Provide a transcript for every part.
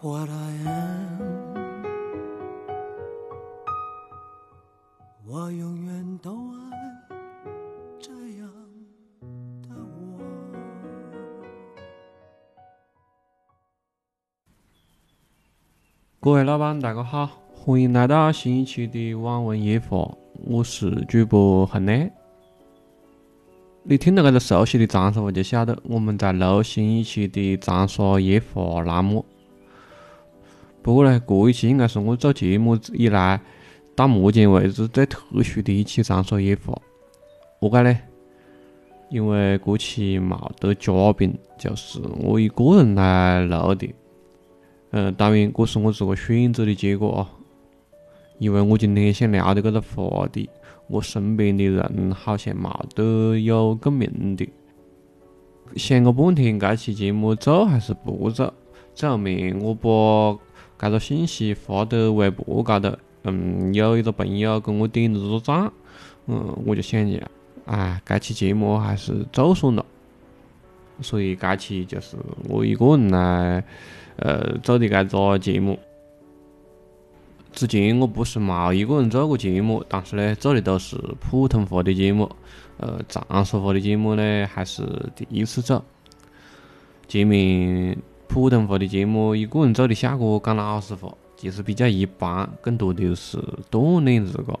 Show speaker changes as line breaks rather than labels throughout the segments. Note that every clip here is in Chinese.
what I am。我永远都爱这样。
各位老板，大家好，欢迎来到新一期的网文夜话，我是主播恒磊。你听到这个熟悉的长沙话，就晓得我们在录新一期的长沙夜话栏目。不过呢，这一期应该是我做节目以来到目前为止最特殊的一期长沙夜话。何解呢？因为这期没得嘉宾，就是我一个人来录的。嗯，当然，这是我自个选择的结果啊。因为我今天想聊的这个话题。我身边的人好像冇得有共鸣的，想个半天，这期节目做还是不做？最后面我把这个信息发到微博高头，嗯，有一个朋友跟我点了个赞，嗯，我就想着，哎，该期节目还是做算了。所以该期就是我一个人来，呃，做的这个节目。之前我不是冇一个人做过节目，但是呢，做的都是普通话的节目，呃，长沙话的节目呢还是第一次做。前面普通话的节目一个人做的效果，讲老实话，其实比较一般，更多的是锻炼自个。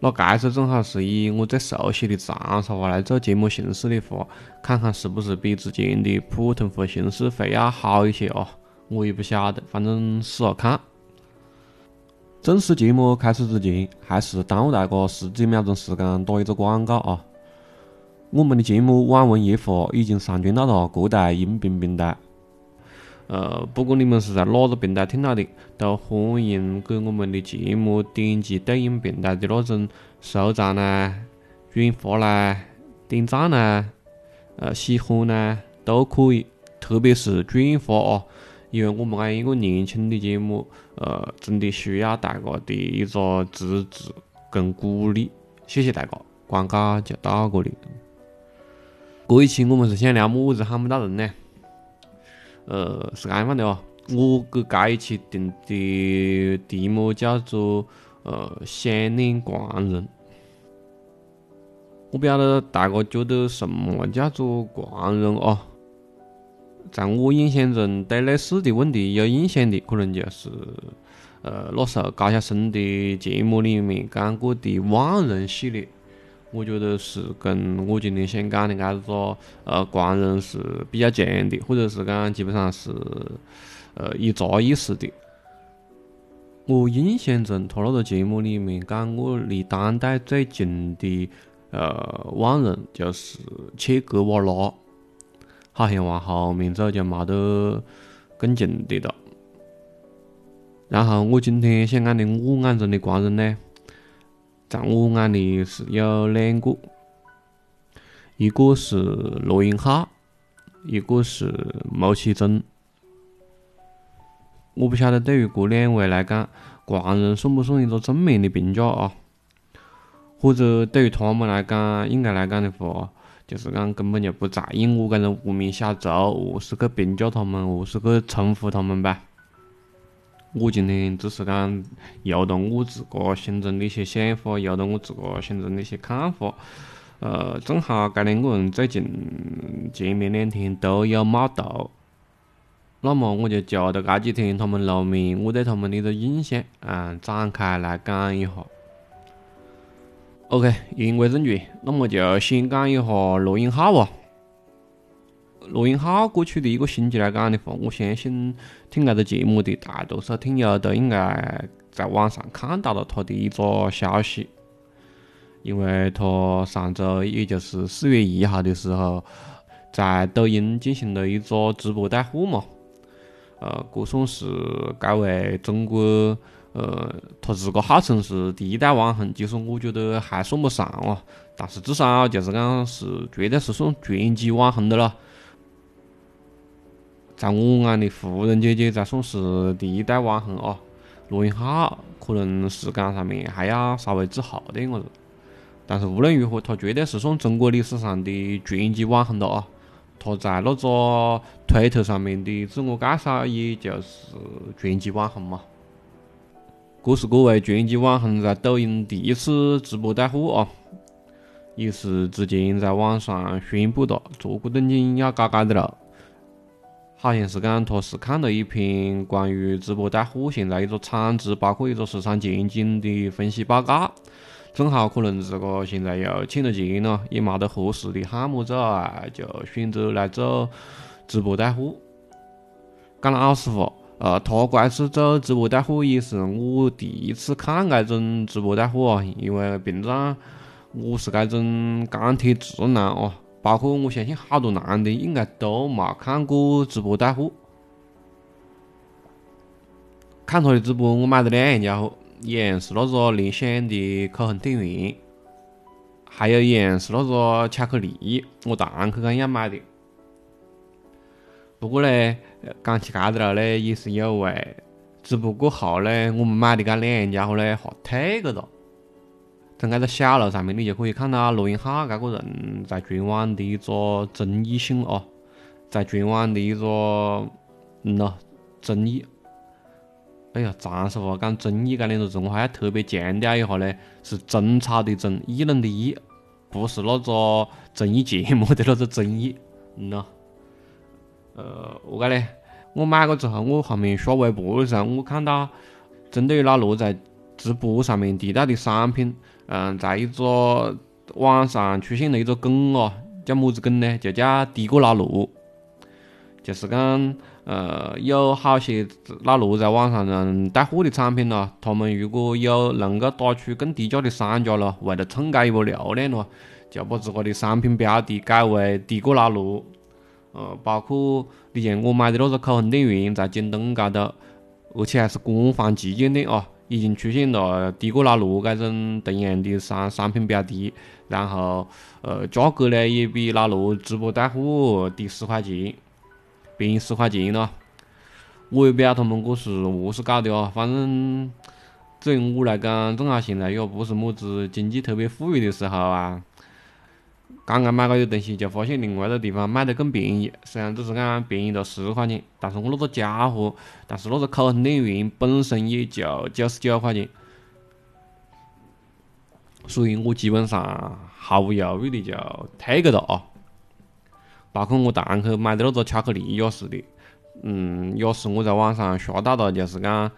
那这次正好是以我最熟悉的长沙话来做节目形式的话，看看是不是比之前的普通话形式会要好一些哦？我也不晓得，反正试下看。正式节目开始之前，还是耽误大家十几秒钟时间打一个广告啊！我们的节目《网文夜话》已经上传到了各大音频平台。呃，不管你们是在哪个平台听到的，都欢迎给我们的节目点击对应平台的那种收藏啦、转发啦、点赞啦、呃喜欢啦，都可以，特别是转发哦。因为我们这一个年轻的节目，呃，真的需要大家的一个支持跟鼓励，谢谢大家。广告就到这里。这一期我们是想聊么子喊不到人呢？呃，是这样的哦，我给这一期定的题目叫做“呃，想念狂人”。我不晓得大家觉得什么叫做狂人哦？在我印象中，对类似的问题有印象的，可能就是，呃，那时候高晓松的节目里面讲过的“万人”系列，我觉得是跟我今天想讲的这个呃“狂人”是比较像的，或者是讲基本上是呃一个意思的。我印象中，他那个节目里面讲我离当代最近的呃“万人”就是切格瓦拉。好像往后面走就没得更近的了。然后我今天想讲的我眼中的狂人呢，在我眼里是有两个，一个是罗永浩，一个是牟启宗。我不晓得对于这两位来讲，狂人算不算一个正面的评价啊？或者对于他们来讲，应该来讲的话。就是讲根本就不在意我这种无名小卒，何是去评价他们，何是去称呼他们吧？我今天只是讲由着我自个心中的一些想法，由着我自个心中的一些看法。呃，正好这两个人最近前面两天都有冒头，那么我就就着这几天他们露面，我对他们的个印象，嗯，展开来讲一下。OK，言归正传，那么就先讲一下罗永浩吧。罗永浩过去的一个星期来讲的话，我相信听这个节目的大多数听友都应该在网上看到了他的一个消息，因为他上周也就是四月一号的时候，在抖音进行了一个直播带货嘛。呃，这算是这位中国。呃，他自个号称是第一代网红，其实我觉得还算不上哦，但是至少就是讲是绝对是算全级网红的了。在我眼里，富人姐姐才算是第一代网红哦。罗永浩可能时间上面还要稍微滞后点个子，但是无论如何，他绝对是算中国历史上的全级网红了啊。他在那个推特上面的自我介绍，也就是拳击网红嘛。这是各位拳击网红在抖音第一次直播带货啊，也是之前在网上宣布的，做这等劲要嘎嘎的了。好像是讲他是看了一篇关于直播带货现在一个产值，包括一个市场前景的分析报告，正好可能这个现在又欠了钱了，也没得合适的项目做啊，就选择来做直播带货。讲老实话。呃，他这次做直播带货也是我第一次看这种直播带货啊，因为平常我是这种钢铁直男哦，包括我相信好多男的应该都没看过直播带货。看他的直播，我买了两样家伙，一样是那个联想的口红电源，还有一样是那个巧克力，我堂客讲要买的。不过呢，讲起搿个了呢，也是因为直播过后呢，我们买的搿两样家伙呢，哈退个了。在搿个小楼上面，你就可以看到罗永浩搿个人在全网的一个争议性哦，在全网的一个嗯咯争议。哎呀，长沙话讲争议搿两个字，我还要特别强调一下呢，是争吵的争，议论的议，不是那个综艺节目的那个争议，嗯咯。呃，何解呢？我买过之后，我后面刷微博的时候，我看到针对于老罗在直播上面提到的商品，嗯，在一个网上出现了一个梗哦，叫么子梗呢？就叫“低过老罗”，就是讲，呃，有好些老罗在网上人带货的产品咯，他们如果有能够打出更低价的商家咯，为了蹭这一波流量咯，就把自个的商品标题改为“低过老罗”。呃，包括你像我买的那个口红店员，在京东高头，而且还是官方旗舰店啊，已经出现了低过老罗这种同样的商商品标的，然后呃价格呢也比老罗直播带货低十块钱，便宜十块钱咯。我也不晓得他们这是何是搞的啊，反正对于我来讲，正好现在也不是么子经济特别富裕的时候啊。刚刚买个有东西，就发现另外一个地方卖得更便宜。虽然只是讲便宜了十块钱，但是我那个家伙，但是那个口红电源本身也就九十九块钱，所以我基本上毫无犹豫的就退个了啊。包括我堂客买的那个巧克力也是的，嗯，也是我在网上刷到的，就是讲。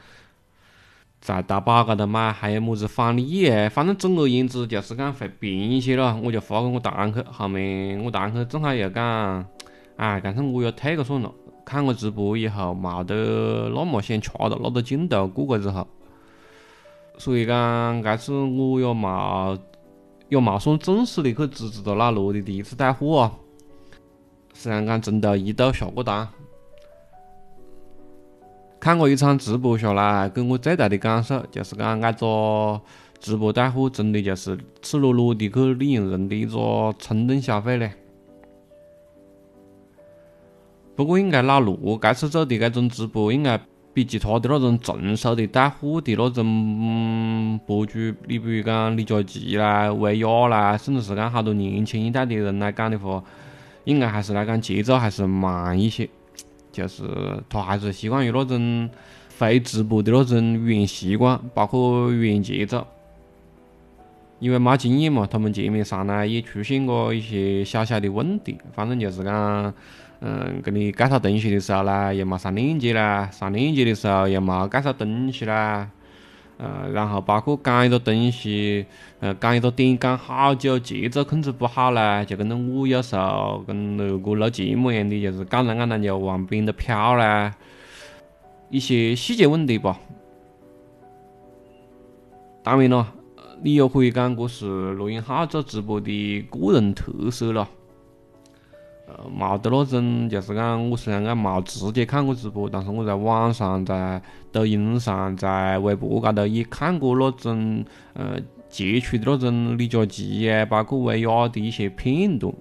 在淘宝高头买，还有么子返利诶，反正总而言之就是讲会便宜些咯。我就发给我堂客，后面我堂客正好又讲，哎，干脆我要退个算了。看我直播以后，冇得那么想吃了，那个劲头过过之后，所以讲这次我也冇也冇算正式的去支持到老罗的第一次带货啊。虽然讲从头一度下过单。看过一场直播下来，给我最大的感受就是讲，这个直播带货真的就是赤裸裸的去利用人的一个冲动消费嘞。不过，应该老罗这次做的这种直播，应该比其他的那种成熟的带货的那种博主，你比如讲李佳琦啦、薇娅啦，甚至是讲好多年轻一代的人来讲的话，应该还是来讲节奏还是慢一些。就是他还是习惯于那种非直播的那种语言习惯，包括语言节奏。因为没经验嘛，他们前面上来也出现过一些小小的问题。反正就是讲，嗯，给你介绍东西的时候呢，又没上链接啦；上链接的时候又没介绍东西啦。呃，然后包括讲一个东西，呃，讲一个点讲好久，节奏控制不好嘞，就跟那我有时候跟那个录节目一样的，就是讲着讲着就往边头飘嘞，一些细节问题吧。当然了，你也可以讲这是罗永浩做直播的个人特色了。呃，冇得那种，就是讲我虽然讲冇直接看过直播，但是我在网上、在抖音上、在微博高头也看过那种呃截取的那种李佳琦啊，包括薇娅的一些片段，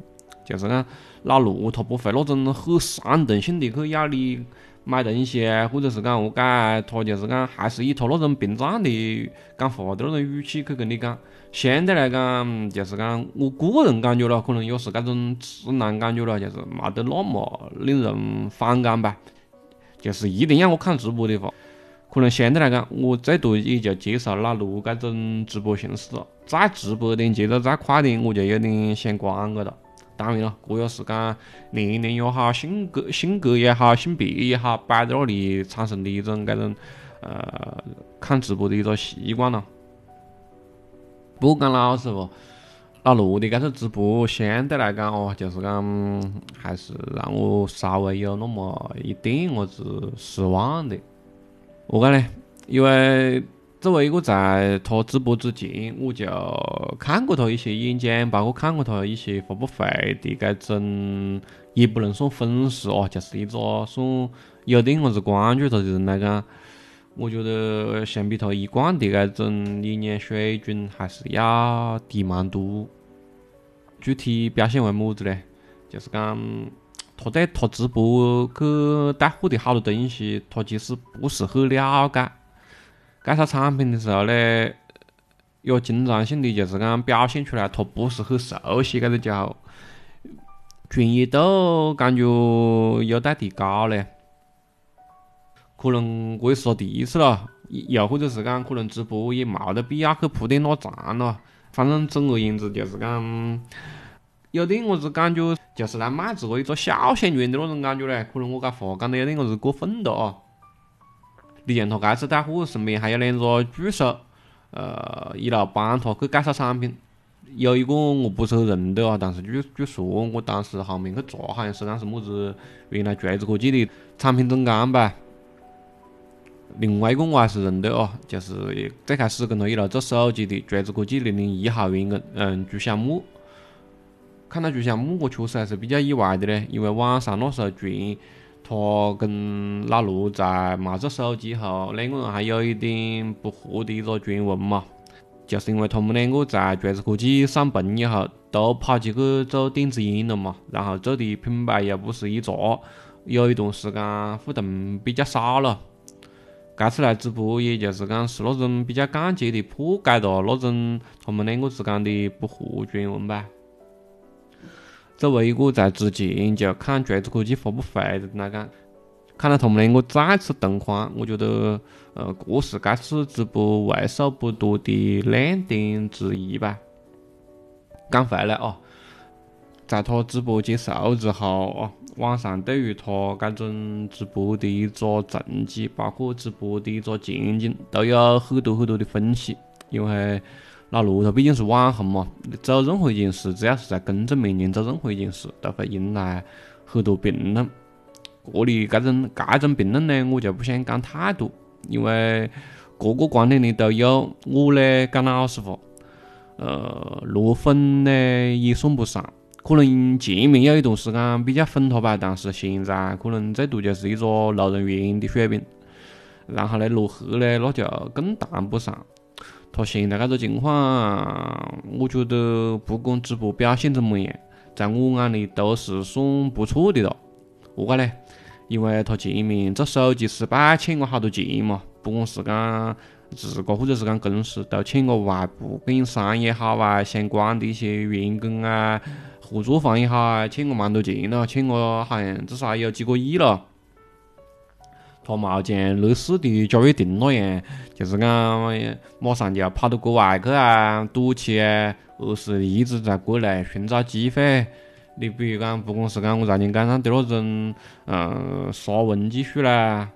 就是讲老罗他不会那种很煽动性的去要你买东西啊，或者是讲何解，他就是讲还是以他那种平常的讲话的那种语气去跟你讲。相对来讲，就是讲我个人感觉咯，可能也是搿种直男感觉咯，就是没得那么令人反感吧。就是一定要我看直播的话，可能相对来讲，我最多也就接受拉路搿种直播形式了。再直播点，节奏再快点，我就有点嫌关个了。当然了，这也是讲年龄也好，性格性格也好，性别也好，摆在那里产生的一种搿种呃看直播的一个习惯了。不过讲老实话，老罗的搿个直播相对来讲哦，就是讲还是让我稍微有那么一点么子失望的。何解呢？因为作为一个在他直播之前，我就看过他一些演讲，包括看过他一些发布会的搿种，也不能算粉丝哦，就是一个算有点么子关注他的人来讲。我觉得相比他一贯的那种演讲水准，还是要低蛮多。具体表现为么子呢？就是讲他对他直播去带货的好多东西，他其实不是很了解。介绍产品的时候呢，有经常性的就是讲表现出来，他不是很熟悉搿个叫专业度，感觉有待提高嘞。可能这也是他第一次咯，又或者是讲可能直播也冇得必要去铺垫那长咯。反正总而言之，就是讲有点么子感觉，就是来卖自个一个小鲜肉的那种感觉嘞。可能我搿话讲得有点么子过分了啊！你像他这次带货，身边还有两个助手，呃，一路帮他去介绍产品。有一个我不是很认得啊，但是据据说我当时后面去查，好像是讲是么子原来锤子科技的产品总监吧。另外一个我还是认得哦，就是最开始跟他一路做手机的锤子科技零零一号员工，嗯，朱小木。看到朱小木，我确实还是比较意外的嘞，因为网上那时候传他跟老罗在没做手机后，两个人还有一点不和的一个传闻嘛，就是因为他们两个在锤子科技上班以后，都跑起去做电子烟了嘛，然后做的品牌又不是一茬，有一段时间互动比较少了。这次来直播，也就是讲是那种比较间接的破解了那种他们两个之间的不和传闻吧。作为一个在之前就看锤子科技发布会的人来讲，看到他们两个再次同框，我觉得，呃，这是这次直播为数不多的亮点之一吧。讲回来哦，在他直播结束之后哦。网上对于他这种直播的一个成绩，包括直播的一个前景，都有很多很多的分析。因为老罗他毕竟是网红嘛，做任何一件事，只要是在公众面前做任何一件事，都会引来很多评论。这里这种这种评论呢，我就不想讲太多，因为各个观点里都有。我呢，讲老实话，呃，落粉呢也算不上。可能前面有一段时间比较粉他吧，但是现在可能最多就是一个路人缘的水平。然后呢，落黑呢，那就更谈不上。他现在这个情况，我觉得不管直播表现怎么样，在我眼里都是算不错的了。何解呢？因为他前面做手机失败欠过好多钱嘛，不管是讲自个或者是讲公司，都欠过外部供应商也好啊，相关的一些员工啊。合作方也好啊，欠过蛮多钱了，欠过好像至少有几个亿了。他冇像类似的贾跃亭那样，就是讲马上就要跑到国外去啊，躲起啊，而是一直在国内寻找机会。你比如讲，不管是讲我在你街上的那种，嗯，杀文技术啦，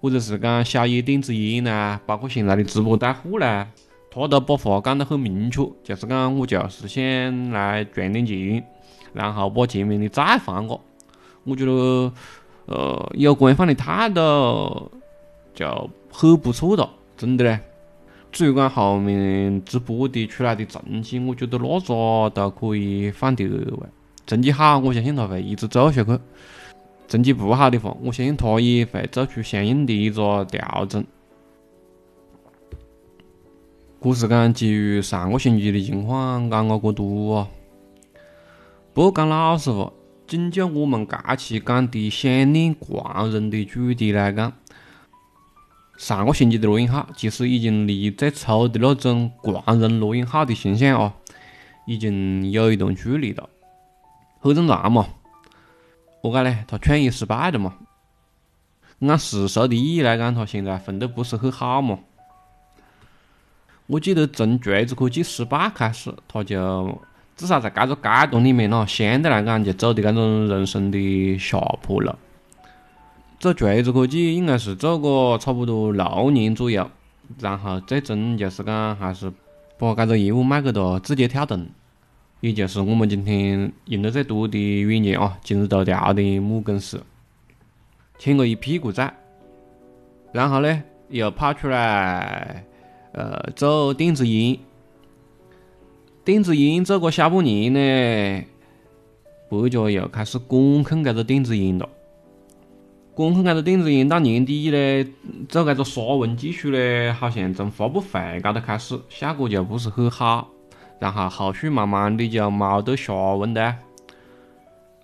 或者是讲小野电子烟啦，包括现在的直播带货啦，他都把话讲得很明确，就是讲我就是想来赚点钱。然后把前面的债还我，我觉得，呃，有官方的态度就很不错了，真的嘞。至于讲后面直播的出来的成绩，我觉得那个都可以放第二位。成绩好，我相信他会一直做下去；成绩不好的话，我相信他也会做出相应的一个调整。这是讲基于上个星期的情况讲了个多哦。不过讲老实话，仅就我们这期讲的想念狂人的主题来讲，上个星期的罗永浩其实已经离最初的那种狂人罗永浩的形象哦，已经有一段距离了。很正常嘛，何解呢？他创业失败了嘛。按世俗的意义来讲，他现在混得不是很好嘛。我记得从锤子科技失败开始，他就至少在这个阶段里面咯，相对来讲就走的这种人生的下坡路。做锤子科技应该是做过差不多六年左右，然后最终就是讲还是把这个业务卖给了字节跳动，也就是我们今天用的最多的软件啊，今日头条的母公司，欠了一屁股债，然后呢又跑出来。呃，做电子烟，电子烟做个小半年呢，国家又开始管控这个电子烟了。管控这个电子烟到年底呢，做这个沙文技术呢，好像从发布会高头开始，效果就不是很好。然后后续慢慢的就没得下文的，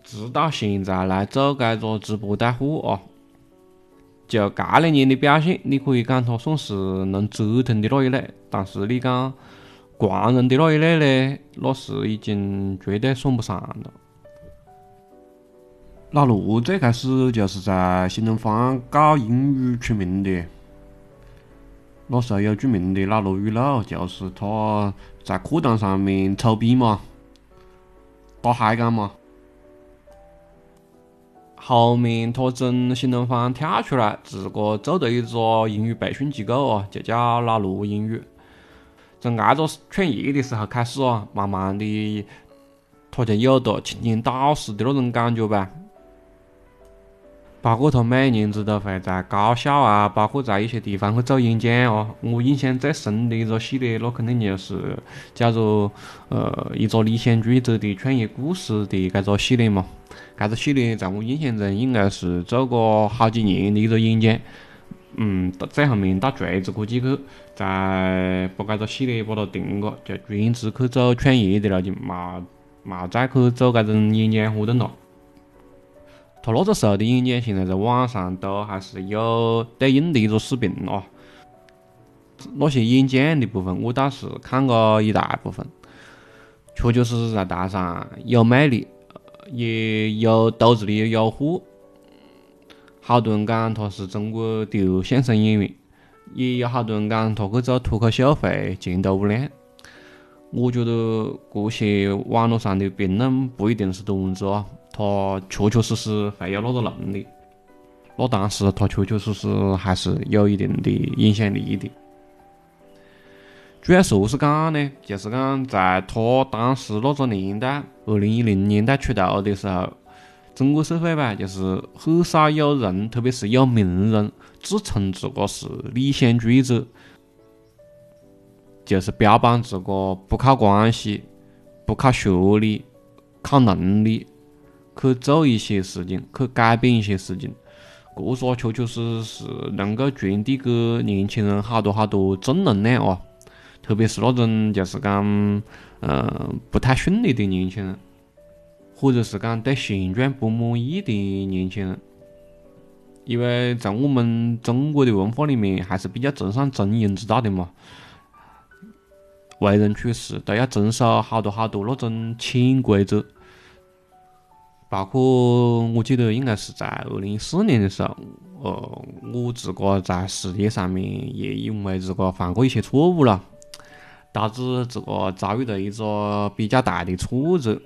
直到现在来做这个直播带货啊。就这两年的表现，你可以讲它算是能折腾的那一类，但是你讲惯人的那一类呢，那是已经绝对算不上了。老陆最开始就是在新东方搞英语出名的，那时候有著名的老陆语录，就是他在课堂上面抽逼嘛，打嗨感嘛。后面他从新东方跳出来，自个做的一个英语培训机构啊，就叫老陆英语。从挨个创业的时候开始啊，慢慢的他就有了青年导师的那种感觉吧。包括他每年子都会在高校啊，包括在一些地方去做演讲啊。我印象最深的一个系列，那肯定就是叫做呃一个理想主义者的创业故事的这个系列嘛。这个系列在我印象中应该是做过好几年的一个演讲，嗯，到最后面到锤子科技去，再把这个系列把它停了，就专职去做创业的了，就冇冇再去做这种演讲活动了。他那个时候的演讲，现在在网上都还是有对应的一个视频哦。那些演讲的部分，我倒是看过一大部分，确确实实在台上有魅力。也有肚子里有货，好多人讲他是中国的相声演员，也有好多人讲他去做脱口秀会前途无量。我觉得这些网络上的评论不一定是段子啊，他确确实实会有那个能力，那当时他确确实实还是有一定的影响力的。主要是何是讲呢？就是讲在他当时那个年代，二零一零年代出道的时候，中国社会吧，就是很少有人，特别是有名人，自称自个是理想主义者，就是标榜自个不靠关系、不靠学历、靠能力去做一些事情，去改变一些事情。这说确确实实能够传递给年轻人好多好多正能量哦！特别是那种就是讲，嗯，不太顺利的年轻人，或者是讲对现状不满意的年轻人，因为在我们中国的文化里面，还是比较崇尚中庸之道的嘛。为人处事都要遵守好多好多那种潜规则，包括我记得应该是在二零一四年的时候，呃，我自个在事业上面也因为自个犯过一些错误了。导致自个遭遇到一个比较大的挫折，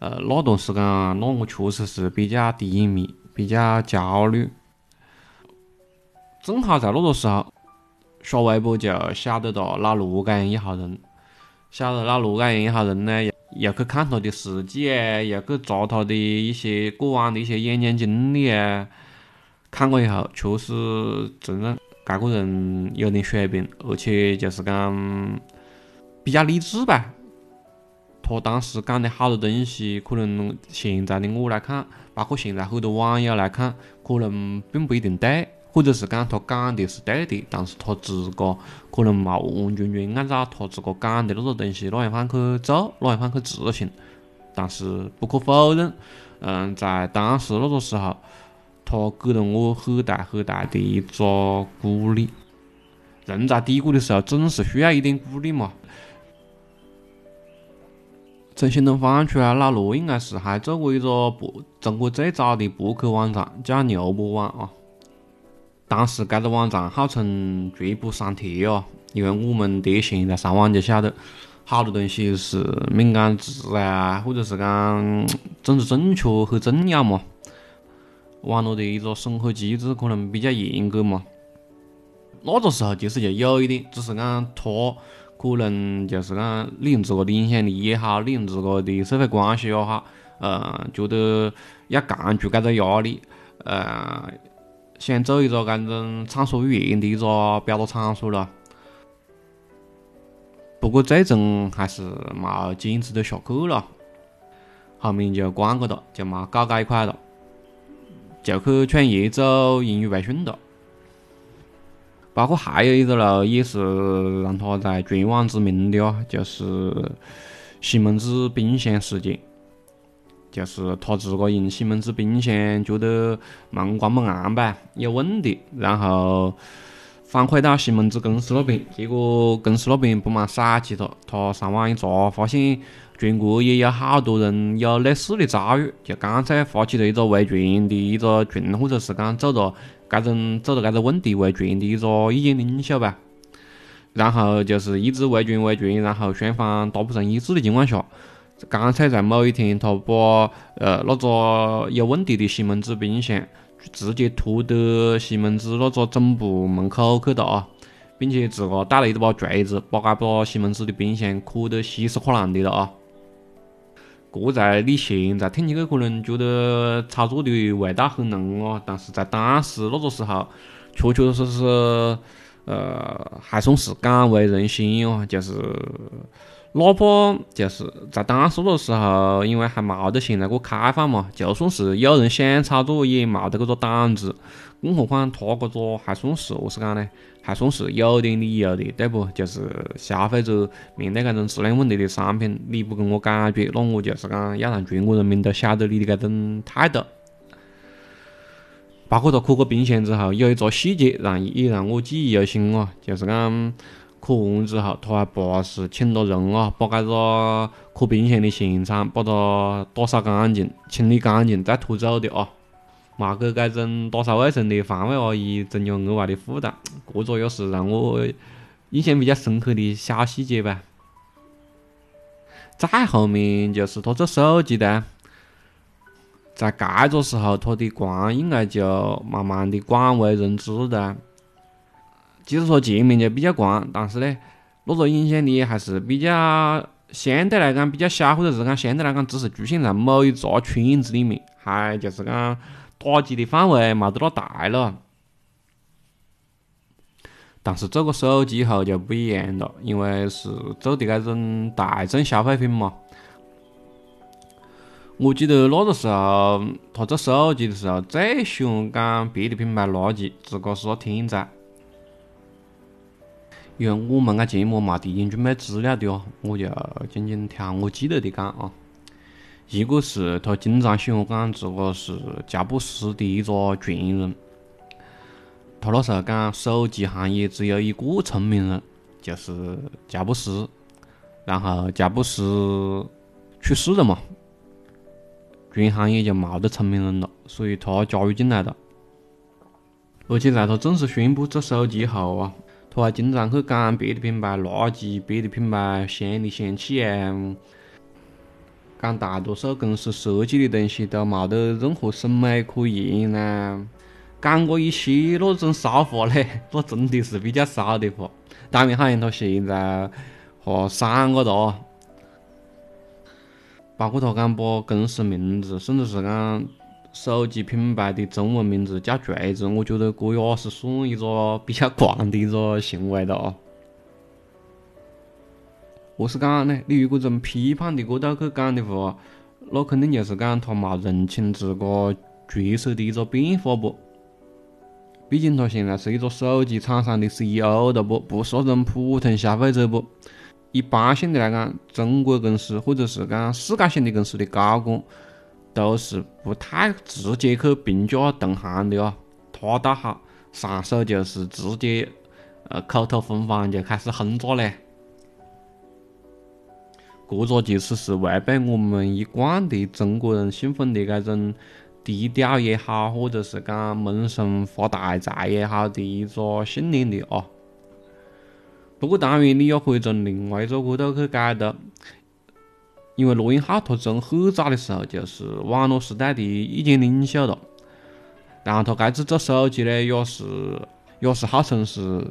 呃，那段时间啊那我确实是比较低迷，比较焦虑。正好在那个时候，刷微博就晓得了老罗这样一号人，晓得老罗这样一号人呢，又去看他的事迹啊，又去查他的一些过往的一些演讲经历啊，看过以后，确实承认。这个人有点水平，而且就是讲比较励志吧。他当时讲的好多东西，可能现在的我来看，包括现在很多网友来看，可能并不一定对，或者是讲他讲的是对的，但是他自个可能冇完完全全按照他自个讲的那个东西那样方去做，那样方去执行，但是不可否认，嗯，在当时那个时候，他给了我很大很大的一个鼓励。人在低谷的时候，总是需要一点鼓励嘛。从新东翻出来，老罗应该是还做过一个博，中国最早的博客网站，叫牛博网啊。当时该个网站号称绝不删帖哦，因为我们这现在上网就晓得，好多东西是敏感词啊，或者是讲政治正确很重要嘛。网络的一个审核机制可能比较严格嘛。那个时候其实就有一点，只是讲他可能就是讲利用自个的影响力也好，利用自个的社会关系也好，呃，觉得要扛住搿个压力，呃，想做一个搿种畅所欲言的一个表达场所了。不过最终还是冇坚持得下去了，后面就关个了，就冇搞搿一块了，就去创业做英语培训了。包括还有一个路，也是让他在全网知名的哦，就是西门子冰箱事件。就是他自个用西门子冰箱觉得门关不严吧，有问题，然后反馈到西门子公司那边，结果公司那边不蛮甩起他。他上网一查，发现全国也有好多人有类似的遭遇，就干脆发起了一个维权的一个群，或者是讲做个。搿种做了搿个问题维权的一个意见领袖吧，然后就是一直维权维权，然后双方达不成一致的情况下，干脆在某一天，他把呃那个有问题的西门子冰箱直接拖到西门子那个总部门口去了啊，并且自个带了一把锤子，把搿把西门子的冰箱磕得稀稀垮烂的了啊。这在你现在听起去可能觉得炒作的味道很浓哦，但是在当时那个时候，确确实实，呃，还算是敢为人先哦，就是哪怕就是在当时那个时候，因为还冇得现在个开放嘛，就算是有人想炒作，也冇得搿个胆子。更何况他搿个还算是何是讲呢？还算是有点理由的，对不？就是消费者面对搿种质量问题的商品，你不跟我解决，那我就是讲要让全国人民都晓得你的搿种态度。包括他磕个冰箱之后，有一个细节让也让我记忆犹新哦，就是讲磕完之后，他还不是请了人啊，把搿个磕冰箱的现场把它打扫干净、清理干净再拖走的啊。冇给搿种打扫卫生的环卫阿姨增加额外的负担，搿个又是让我印象比较深刻的小细节吧。再后面就是他做手机的，在搿个时候他的光应该就慢慢的广为人知的。即使说前面就比较广，但是呢，那个影响力还是比较相对来讲比较小，或者是讲相对来讲只是局限在某一个圈子里面，还就是讲。打击的范围冇得那大了，但是做个手机以后就不一样了，因为是做的搿种大众消费品嘛。我记得那个时候他做手机的时候，最喜欢讲别的品牌垃圾，自个是个天才。因为我们个节目冇提前准备资料的哦，我就仅仅挑我记得的讲啊。一个是他经常喜欢讲自个是乔布斯的一个传人，他那时候讲手机行业只有一个聪明人，就是乔布斯，然后乔布斯去世了嘛，全行业就冇得聪明人了，所以他加入进来了。而且在他正式宣布做手机后啊，他还经常去讲别的品牌垃圾，别的品牌香里香气啊。讲大多数公司设计的东西都冇得任何审美可言呐，讲过一些那种骚话嘞，那真的是比较骚的话。当然，好像他现在和三个哒，包括他讲把公司名字，甚至是讲手机品牌的中文名字叫锤子，我觉得这也是算一个比较狂的一个行为的哦。何是讲呢？你如果从批判的角度去讲的话，那肯定就是讲他冇认清自个角色的一个变化不？毕竟他现在是一个手机厂商的 CEO 的不，不是那种普通消费者不？一般性的来讲，中国公司或者是讲世界性的公司的高管，都是不太直接去评价同行的哦。他倒好，上手就是直接呃口吐芬芳就开始轰炸嘞。这个其实是违背我们一贯的中国人信奉的这种低调也好，或者是讲闷声发大财也好的一个信念的哦。不过当然，你也可以从另外一个角度去解读，因为罗永浩他从很早的时候就是网络时代的意见领袖了，然后他这次做手机呢，也是也是号称是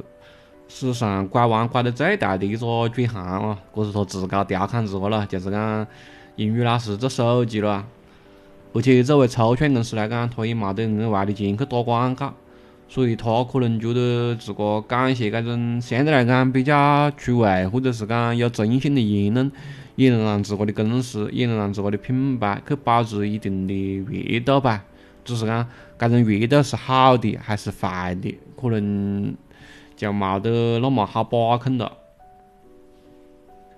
史上拐弯拐得最大的一个转行哦，这是他自个调侃自个了，就是讲英语老师做手机了，而且作为初创公司来讲，他也没得额外的钱去打广告。所以他可能觉得自个讲一些这种相对来讲比较出位，或者是讲有争议性的言论，也能让自个的公司，也能让自个的品牌去保持一定的热度吧。只是讲这种热度是好的还是坏的，可能就冇得那么好把控了。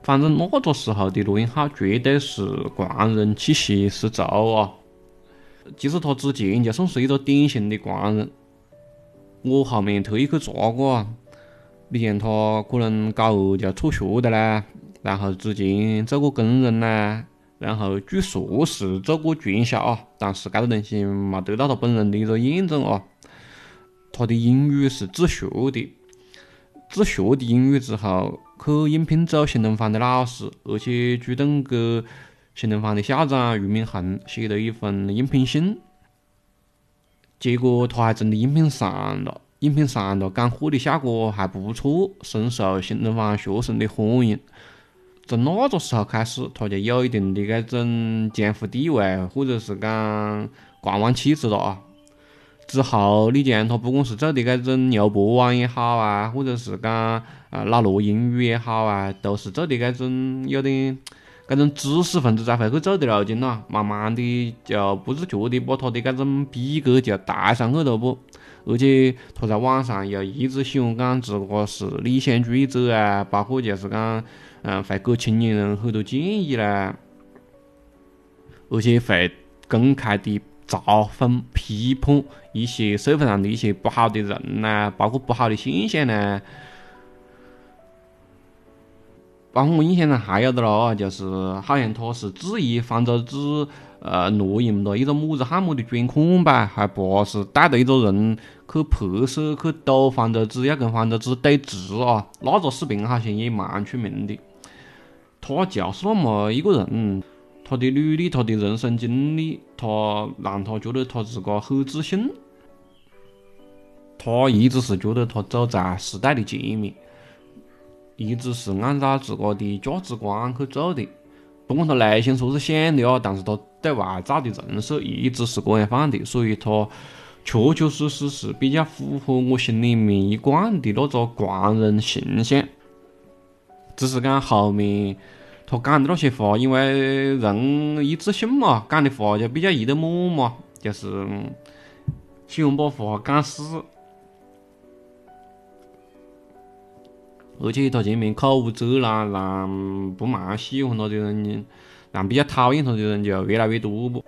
反正那个时候的罗永浩绝对是狂人气息十足啊。其实他之前就算是一个典型的狂人。我后面特意去查过，你像他可能高二就辍学的啦，然后之前做过工人啦，然后据说是做过传销啊，但是这个东西没得到他本人的一个验证啊。他的英语是自学的，自学的英语之后去应聘做新东方的老师，而且主动给新东方的校长俞敏洪写了一封应聘信。结果他还真的应聘上了，应聘上了，讲课的效果还不错，深受新东方学生的欢迎。从那个时候开始，他就有一定的这种江湖地位，或者是讲观望气质了啊。之后，你像他不管是做的这种牛博网也好啊，或者是讲啊老罗英语也好啊，都是做的这种有点。这种知识分子才会去做的路径咯，慢慢的就不自觉的把他的这种逼格就抬上去了不？而且他在网上又一直喜欢讲自个是理想主义者啊，包括就是讲，嗯，会给青年人很多建议啦，而且会公开的嘲讽、批判一些社会上的一些不好的人呐，包括不好的现象呢。包括我印象中还有的咯，就是好像他是质疑方舟子呃挪用了一个么子项目的捐款吧，还不是带着一个人去拍摄去堵方舟子，要跟方舟子对质啊。那个视频好像也蛮出名的。他就是那么一个人，他的履历，他的人生经历，他让他觉得他自个很自信。他一直是觉得他走在时代的前面。一直是按照自个的价值观去做的，不管他内心说是想的啊，但是他对外造的人设一直是这样放的，所以他确确实实是比较符合我心里面一贯的那个狂人形象。只是讲后面他讲的那些话，因为人一自信嘛，讲的话就比较易得抹嘛，就是喜欢把话讲死。而且他前面口无遮拦，让不蛮喜欢他的人，让比较讨厌他的人就越来越多不？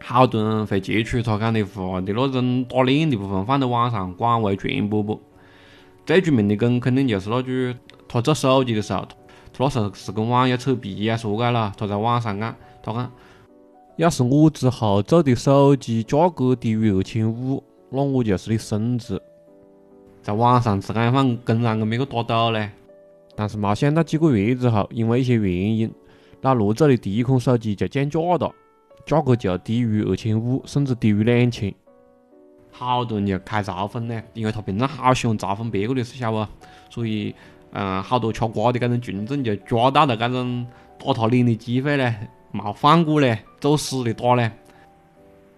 好多人会截取他讲的话的那种打脸的部分放在网上广为传播不？最著名的梗肯定就是那句他做手机的时候，他那时候是跟网友扯皮啊，说个了，他在网上讲，他讲，要是我之后做的手机价格低于二千五，那我就是你孙子。在网上吃干饭，公然跟别个打赌嘞。但是没想到几个月之后，因为一些原因，老罗做的第一款手机就降价了，价格就低于二千五，甚至低于两千。好多人就开嘲讽嘞，因为他平常好喜欢嘲讽别个的，晓得不？所以，嗯，好多吃瓜的这种群众就抓到了这种打他脸的机会嘞，冇放过嘞，作死的打嘞。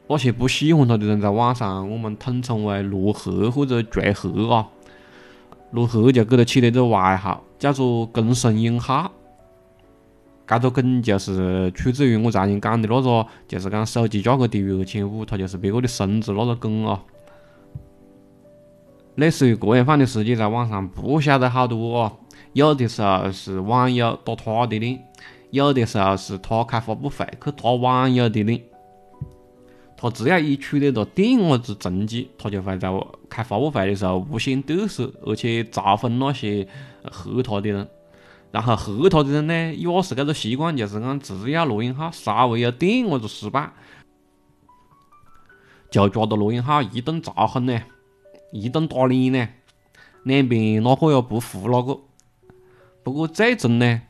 那些不喜欢他的人，在网上我们统称为“罗黑”或者“锤黑”啊。罗黑就给他起了一个外号，叫做“公神隐号”。这个梗就是出自于我前前讲的那个，就是讲手机价格低于二千五，他就是别个的孙子那个梗啊。类似于这样放的事迹，在网上不晓得好多啊。有的时候是网友打他的脸，有的时候是他开发布会去打网友的脸。他只要一取得了点伢子成绩，他就会在开发布会的时候无限嘚瑟，而且嘲讽那些黑他的人。然后黑他的人呢，也是这个习惯，就是讲只要罗永浩稍微有点伢子失败，就抓到罗永浩一顿嘲讽呢，一顿打脸呢，两边哪个也不服哪个。不过最终呢，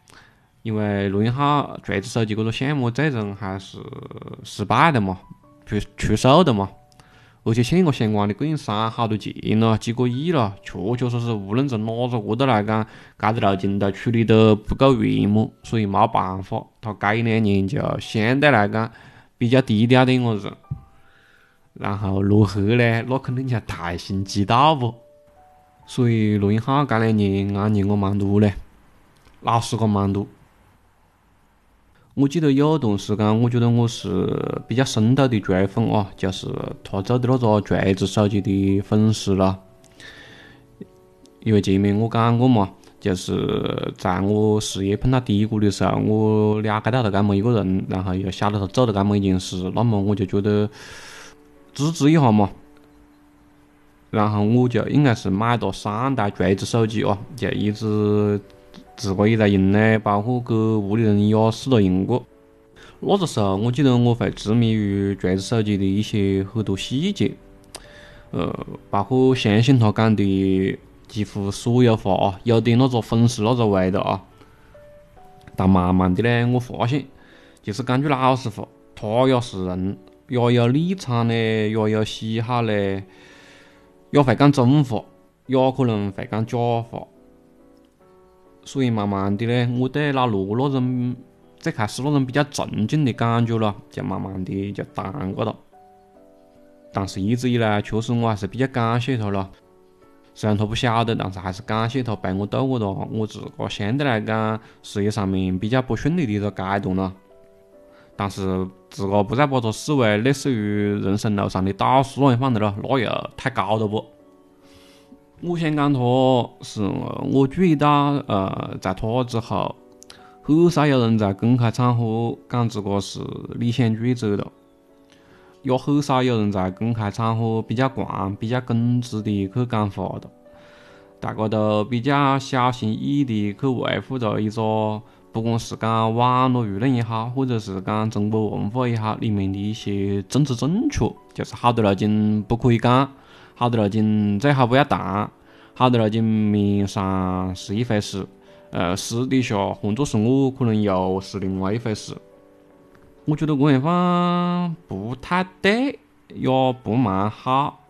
因为罗永浩锤子手机这个项目最终还是失败的嘛。出出售的嘛，而且现在相关的供应商好多钱了，几个亿了，确确实实无论从哪个角度来讲，这个路径都处理得不够圆满，所以没办法，他这一两年就相对来讲比较低调点伢子。然后落黑呢，那肯定叫大行其道不？所以罗永浩这两年安逸过蛮多嘞，老实过蛮多。我记得有段时间，我觉得我是比较深度的追粉啊，就是他做的那个锤子手机的粉丝了。因为前面我讲过嘛，就是在我事业碰到低谷的时候，我了解到了这么一个人，然后又晓得他做了这么一件事，那么我就觉得支持一下嘛。然后我就应该是买了三台锤子手机哦，就一直。自个也在用呢，包括给屋里人也试了用过。那个时候，我记得我会执迷于锤子手机的一些很多细节，呃，包括相信他讲的几乎所有话啊，有点那个粉丝那个味道啊。但慢慢的呢，我发现，其实讲句老实话，他也是人，也有立场嘞，也有喜好嘞，也会讲真话，也可能会讲假话。所以慢慢的呢，我对老罗那种最开始那种比较崇敬的感觉咯，就慢慢的就淡过了。但是一直以来，确实我还是比较感谢他咯。虽然他不晓得，但是还是感谢他陪我度过了我自个相对来讲事业上面比较不顺利的一个阶段咯。但是自个不再把它视为类似于人生路上的导师那样放的了，那又太高了不？我想讲，他是我注意到，呃，在他之后，很少有人在公开场合讲自个是理想主义者了，也很少有人在公开场合比较惯、比较耿直的去讲话的，大家都比较小心翼翼的去维护着一个，不管是讲网络舆论也好，或者是讲中国文化也好，里面的一些政治正确，就是好多路径不可以讲。好的路径最好不要谈，好的路径面上是一回事，呃，私底下换作是我，可能又是另外一回事。我觉得这样放不太对，也不蛮好。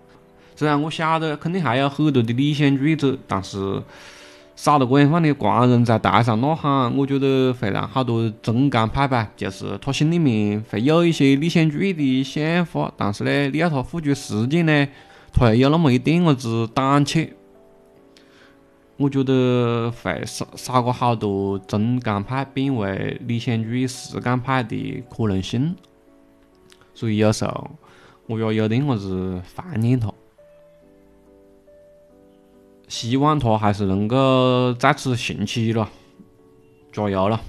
虽然我晓得肯定还有很多的理想主义者，但是少了这样放的狂人在台上呐喊，我觉得会让好多忠肝派吧，就是他心里面会有一些理想主义的想法，但是呢，你要他付诸实践呢？他还有那么一点伢子胆怯，我觉得会少少过好多忠肝派变为理想主义实干派的可能性，所以有时候我也有点伢子怀念他，希望他还是能够再次行起了，加油了！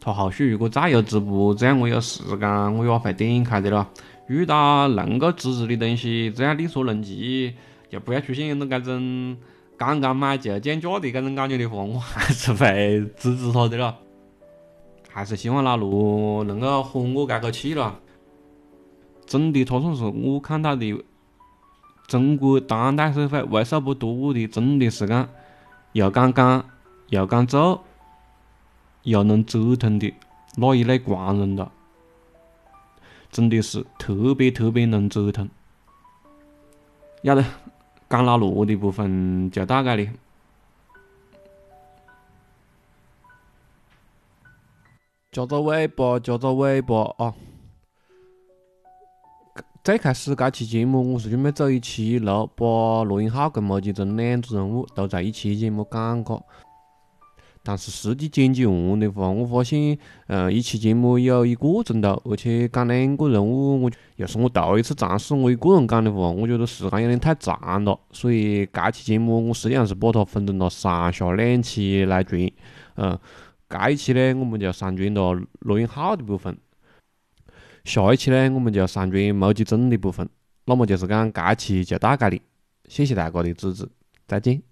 他后续如果再有直播，这样我有时间我也会点开的了。遇到能够支持的东西，只要力所能及，就不要出现那种刚刚买就降价的这种感觉的话，我还是会支持他的了。还是希望老罗能够缓我这个气了。真的，他算是我看到的中国当代社会为数不多的，真的是讲又敢讲又敢做又能折腾的那一类狂人了。真的是特别特别能折腾。要得，讲老罗的部分就到这里。加个尾巴，加个尾巴啊！最开始这期节目我是准备走一期路，把罗永浩跟莫吉珍两组人物都在一期节目讲过。但是实际剪辑完的话，我发现，呃，一期节目有一个钟头，而且讲两个人物，我又是我头一次尝试我一个人讲的话，我觉得时间有点太长了。所以，这期节目我实际上是把它分成了上下两期来传。嗯，这一期呢，我们就上传了罗永浩的部分；下一期呢，我们就上传毛几整的部分。那么就是讲，这期就到这里，谢谢大家的支持，再见。